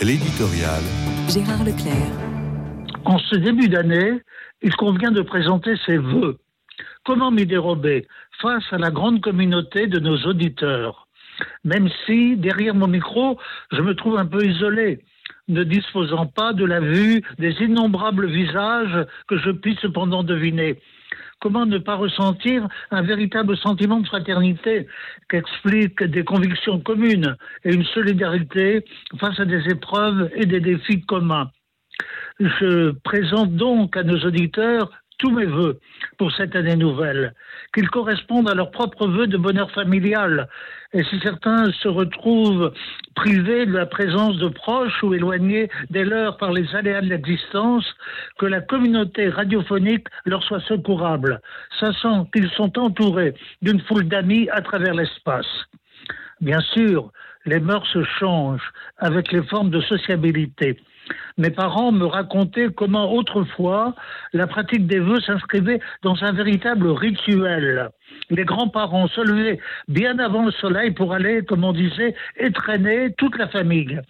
L'éditorial. Gérard Leclerc. En ce début d'année, il convient de présenter ses vœux. Comment m'y dérober face à la grande communauté de nos auditeurs? Même si, derrière mon micro, je me trouve un peu isolé, ne disposant pas de la vue des innombrables visages que je puisse cependant deviner. Comment ne pas ressentir un véritable sentiment de fraternité qu'expliquent des convictions communes et une solidarité face à des épreuves et des défis communs? Je présente donc à nos auditeurs tous mes voeux pour cette année nouvelle, qu'ils correspondent à leurs propres voeux de bonheur familial. Et si certains se retrouvent privés de la présence de proches ou éloignés des leurs par les aléas de l'existence, que la communauté radiophonique leur soit secourable, sachant qu'ils sont entourés d'une foule d'amis à travers l'espace. Bien sûr, les mœurs changent avec les formes de sociabilité. Mes parents me racontaient comment autrefois la pratique des vœux s'inscrivait dans un véritable rituel. Les grands-parents se levaient bien avant le soleil pour aller, comme on disait, étreiner toute la famille.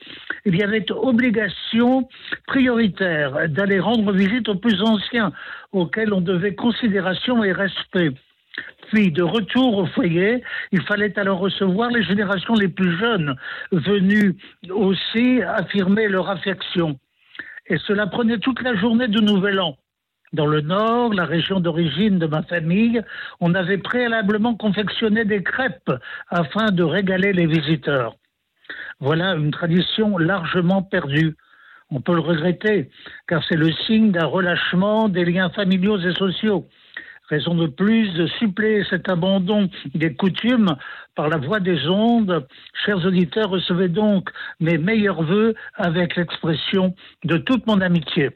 Il y avait obligation prioritaire d'aller rendre visite aux plus anciens, auxquels on devait considération et respect. Puis, de retour au foyer, il fallait alors recevoir les générations les plus jeunes, venues aussi affirmer leur affection. Et cela prenait toute la journée de Nouvel An. Dans le nord, la région d'origine de ma famille, on avait préalablement confectionné des crêpes afin de régaler les visiteurs. Voilà une tradition largement perdue. On peut le regretter, car c'est le signe d'un relâchement des liens familiaux et sociaux. Raison de plus de suppléer cet abandon des coutumes par la voie des ondes. Chers auditeurs, recevez donc mes meilleurs voeux avec l'expression de toute mon amitié.